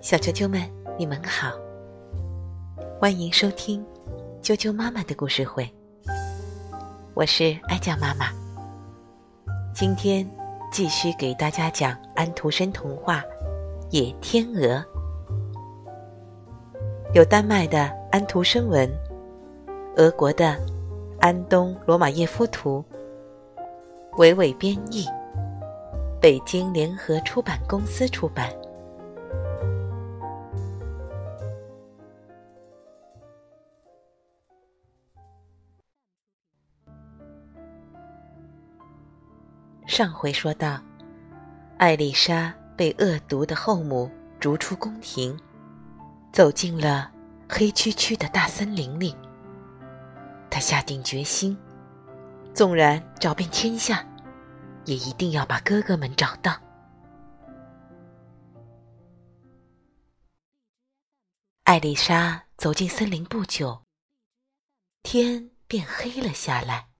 小啾啾们，你们好，欢迎收听啾啾妈妈的故事会。我是哀酱妈妈，今天继续给大家讲安徒生童话《野天鹅》，有丹麦的安徒生文，俄国的安东罗马耶夫图，伟伟编译。北京联合出版公司出版。上回说到，艾丽莎被恶毒的后母逐出宫廷，走进了黑黢黢的大森林里。她下定决心，纵然找遍天下。也一定要把哥哥们找到。艾丽莎走进森林不久，天便黑了下来。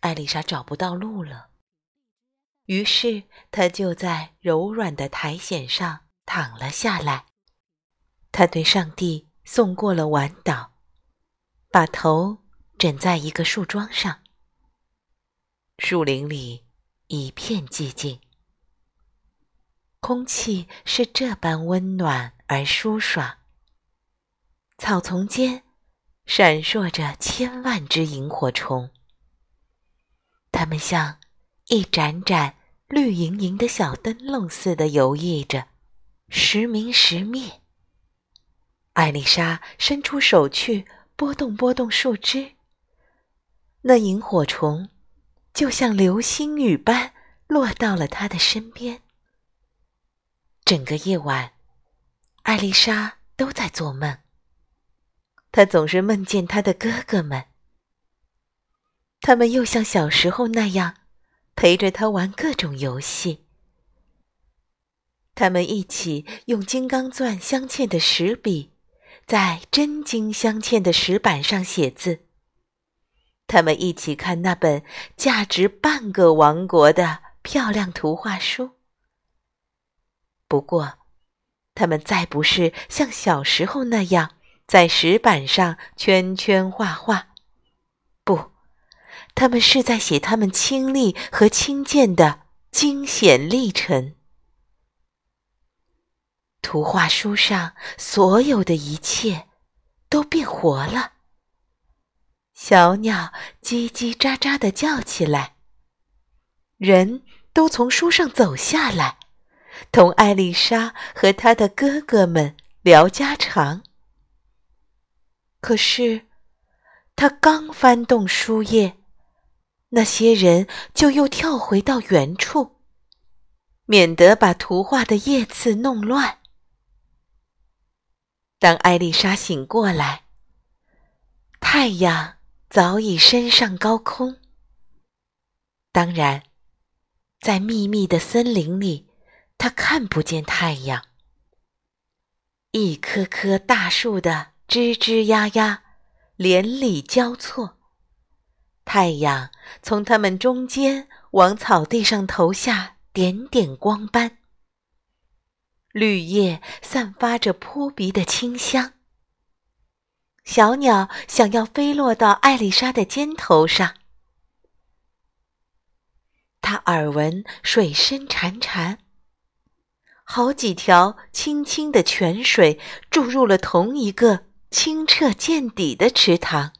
艾丽莎找不到路了，于是她就在柔软的苔藓上躺了下来。她对上帝送过了晚祷，把头枕在一个树桩上。树林里一片寂静，空气是这般温暖而舒爽。草丛间闪烁着千万只萤火虫，它们像一盏盏绿莹莹的小灯笼似的游弋着，时明时灭。艾丽莎伸出手去拨动拨动树枝，那萤火虫。就像流星雨般落到了他的身边。整个夜晚，艾丽莎都在做梦。她总是梦见她的哥哥们，他们又像小时候那样陪着她玩各种游戏。他们一起用金刚钻镶嵌的石笔，在真金镶嵌的石板上写字。他们一起看那本价值半个王国的漂亮图画书。不过，他们再不是像小时候那样在石板上圈圈画画。不，他们是在写他们亲历和亲见的惊险历程。图画书上所有的一切都变活了。小鸟叽叽喳喳的叫起来，人都从书上走下来，同艾丽莎和她的哥哥们聊家常。可是，他刚翻动书页，那些人就又跳回到原处，免得把图画的页次弄乱。当艾丽莎醒过来，太阳。早已升上高空。当然，在密密的森林里，他看不见太阳。一棵棵大树的枝枝丫丫，连理交错，太阳从它们中间往草地上投下点点光斑。绿叶散发着扑鼻的清香。小鸟想要飞落到艾丽莎的肩头上，他耳闻水声潺潺，好几条清清的泉水注入了同一个清澈见底的池塘。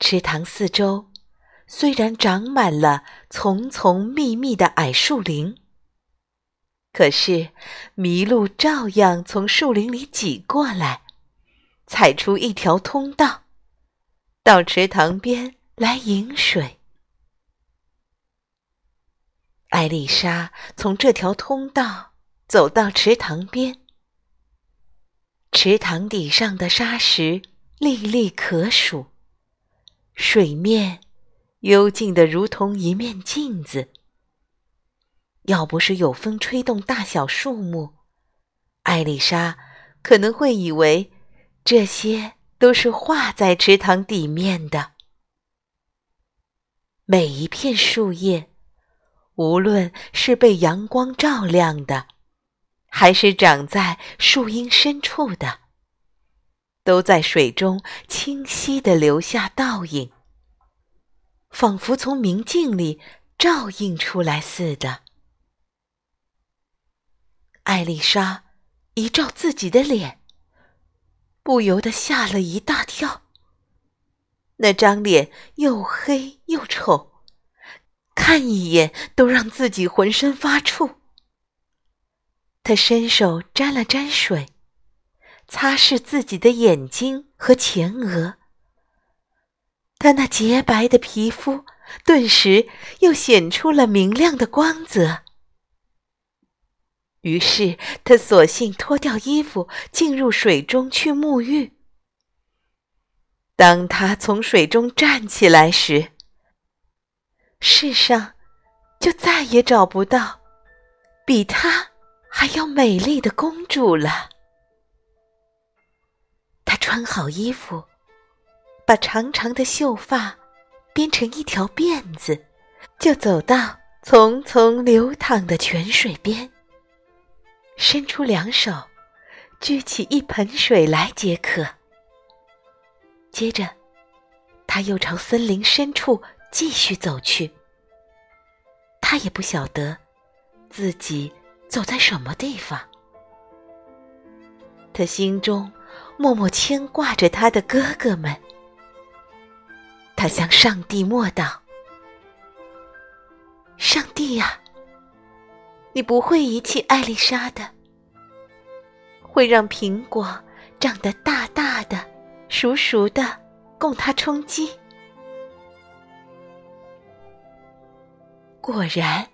池塘四周虽然长满了丛丛密密的矮树林，可是麋鹿照样从树林里挤过来。踩出一条通道，到池塘边来饮水。艾丽莎从这条通道走到池塘边，池塘底上的沙石粒粒可数，水面幽静的如同一面镜子。要不是有风吹动大小树木，艾丽莎可能会以为。这些都是画在池塘底面的。每一片树叶，无论是被阳光照亮的，还是长在树荫深处的，都在水中清晰地留下倒影，仿佛从明镜里照映出来似的。艾丽莎一照自己的脸，不由得吓了一大跳。那张脸又黑又丑。看一眼都让自己浑身发怵。他伸手沾了沾水，擦拭自己的眼睛和前额。他那洁白的皮肤顿时又显出了明亮的光泽。于是他索性脱掉衣服，进入水中去沐浴。当他从水中站起来时，世上，就再也找不到比她还要美丽的公主了。她穿好衣服，把长长的秀发编成一条辫子，就走到淙淙流淌的泉水边，伸出两手，掬起一盆水来解渴。接着，他又朝森林深处。继续走去，他也不晓得自己走在什么地方。他心中默默牵挂着他的哥哥们。他向上帝默祷：“上帝呀，你不会遗弃艾丽莎的，会让苹果长得大大的、熟熟的，供她充饥。”果然，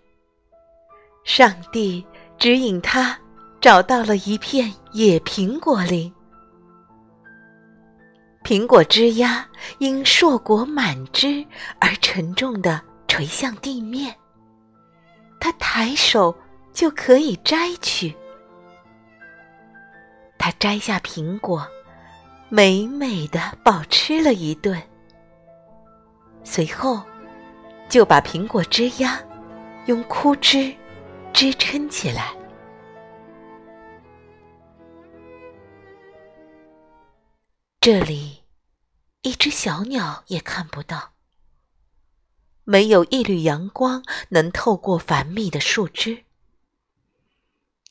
上帝指引他找到了一片野苹果林。苹果枝丫因硕果满枝而沉重的垂向地面，他抬手就可以摘取。他摘下苹果，美美的饱吃了一顿，随后。就把苹果枝丫用枯枝支撑起来。这里一只小鸟也看不到，没有一缕阳光能透过繁密的树枝，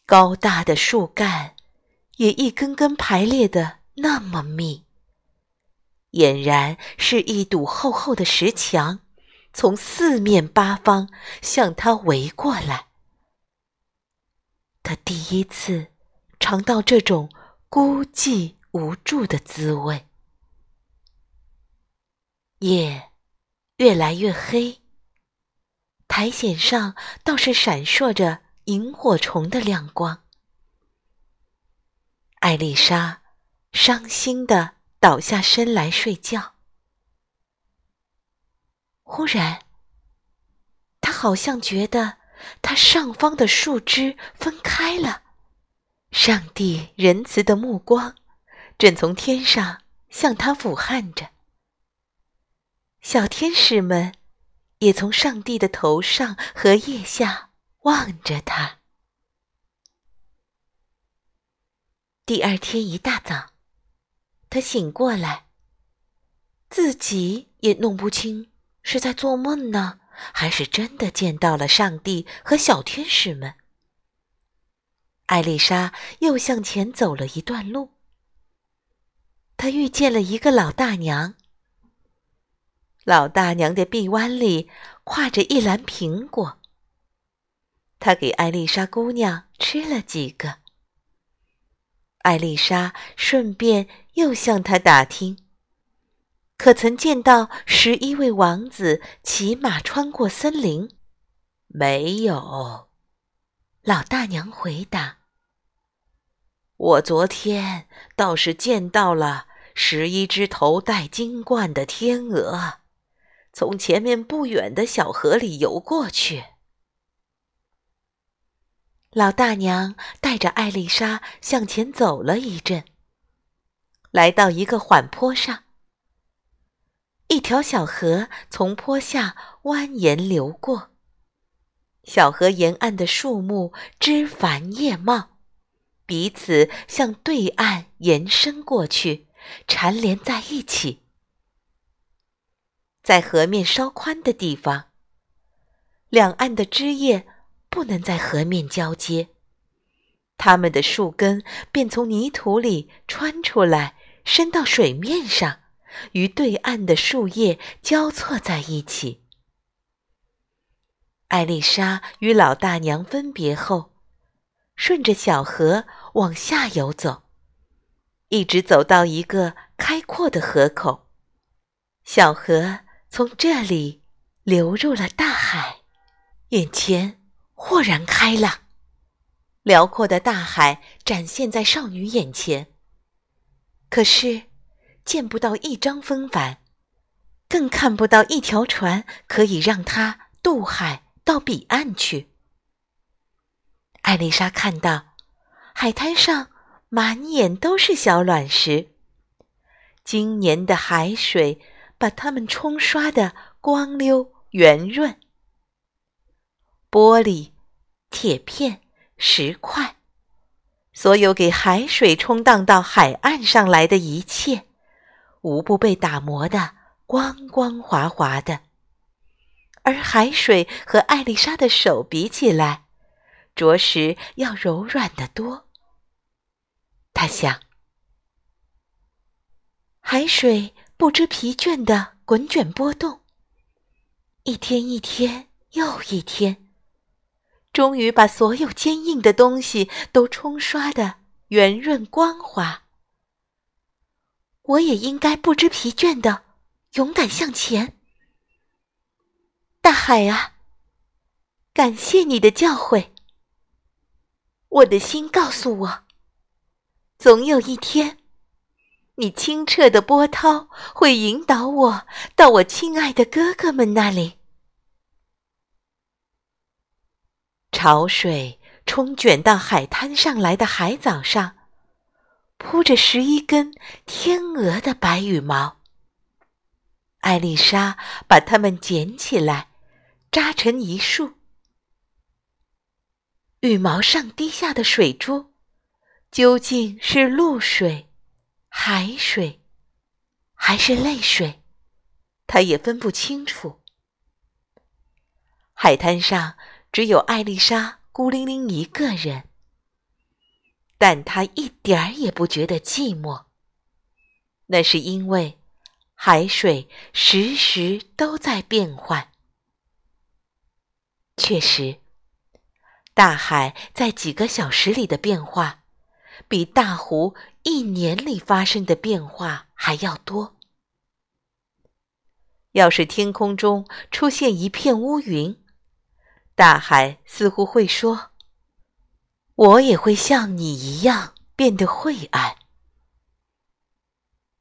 高大的树干也一根根排列的那么密，俨然是一堵厚厚的石墙。从四面八方向他围过来，他第一次尝到这种孤寂无助的滋味。夜越来越黑，苔藓上倒是闪烁着萤火虫的亮光。艾丽莎伤心的倒下身来睡觉。忽然，他好像觉得他上方的树枝分开了，上帝仁慈的目光正从天上向他俯瞰着。小天使们也从上帝的头上和腋下望着他。第二天一大早，他醒过来，自己也弄不清。是在做梦呢，还是真的见到了上帝和小天使们？艾丽莎又向前走了一段路，她遇见了一个老大娘。老大娘的臂弯里挎着一篮苹果，她给艾丽莎姑娘吃了几个。艾丽莎顺便又向他打听。可曾见到十一位王子骑马穿过森林？没有。老大娘回答：“我昨天倒是见到了十一只头戴金冠的天鹅，从前面不远的小河里游过去。”老大娘带着艾丽莎向前走了一阵，来到一个缓坡上。一条小河从坡下蜿蜒流过，小河沿岸的树木枝繁叶茂，彼此向对岸延伸过去，缠连在一起。在河面稍宽的地方，两岸的枝叶不能在河面交接，它们的树根便从泥土里穿出来，伸到水面上，与对岸的树叶交错在一起。艾丽莎与老大娘分别后，顺着小河往下游走，一直走到一个开阔的河口，小河。从这里流入了大海，眼前豁然开朗，辽阔的大海展现在少女眼前。可是见不到一张风帆，更看不到一条船可以让她渡海到彼岸去。艾丽莎看到海滩上满眼都是小卵石，今年的海水。把它们冲刷的光溜圆润，玻璃、铁片、石块，所有给海水冲荡到海岸上来的一切，无不被打磨的光光滑滑的。而海水和艾丽莎的手比起来，着实要柔软得多。他想，海水。不知疲倦的滚卷波动，一天一天又一天，终于把所有坚硬的东西都冲刷的圆润光滑。我也应该不知疲倦的勇敢向前。大海啊，感谢你的教诲。我的心告诉我，总有一天。你清澈的波涛会引导我到我亲爱的哥哥们那里。潮水冲卷到海滩上来的海藻上，铺着十一根天鹅的白羽毛。艾丽莎把它们捡起来，扎成一束。羽毛上滴下的水珠，究竟是露水？海水，还是泪水，他也分不清楚。海滩上只有艾丽莎孤零零一个人，但她一点儿也不觉得寂寞。那是因为海水时时都在变换。确实，大海在几个小时里的变化。比大湖一年里发生的变化还要多。要是天空中出现一片乌云，大海似乎会说：“我也会像你一样变得晦暗。”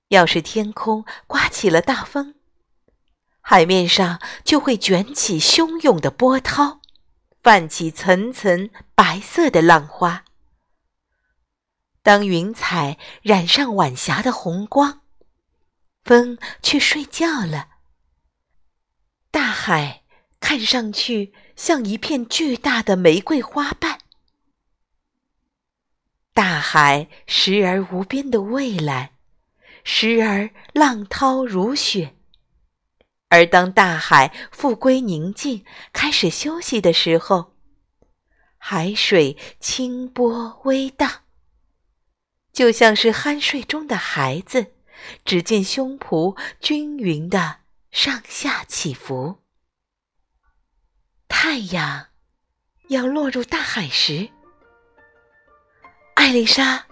要是天空刮起了大风，海面上就会卷起汹涌的波涛，泛起层层白色的浪花。当云彩染上晚霞的红光，风去睡觉了。大海看上去像一片巨大的玫瑰花瓣。大海时而无边的蔚蓝，时而浪涛如雪。而当大海复归宁静，开始休息的时候，海水清波微荡。就像是酣睡中的孩子，只见胸脯均匀的上下起伏。太阳要落入大海时，艾丽莎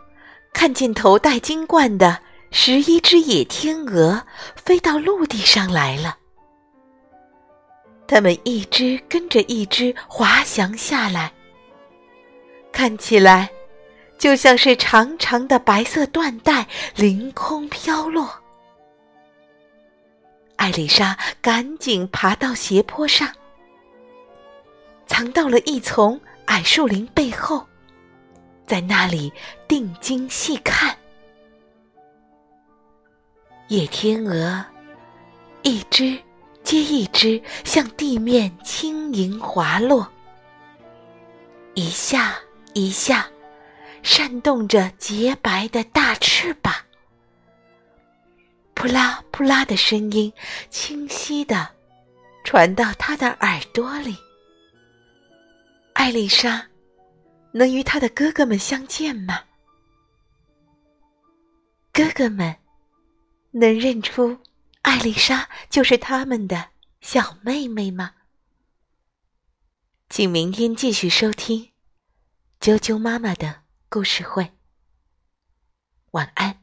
看见头戴金冠的十一只野天鹅飞到陆地上来了。它们一只跟着一只滑翔下来，看起来。就像是长长的白色缎带凌空飘落，艾丽莎赶紧爬到斜坡上，藏到了一丛矮树林背后，在那里定睛细看。野天鹅一只接一只向地面轻盈滑落，一下一下，扇动着洁白的大翅膀。扑啦扑啦的声音清晰的传到他的耳朵里。艾丽莎能与她的哥哥们相见吗？哥哥们能认出艾丽莎就是他们的小妹妹吗？请明天继续收听《啾啾妈妈的故事会》。晚安。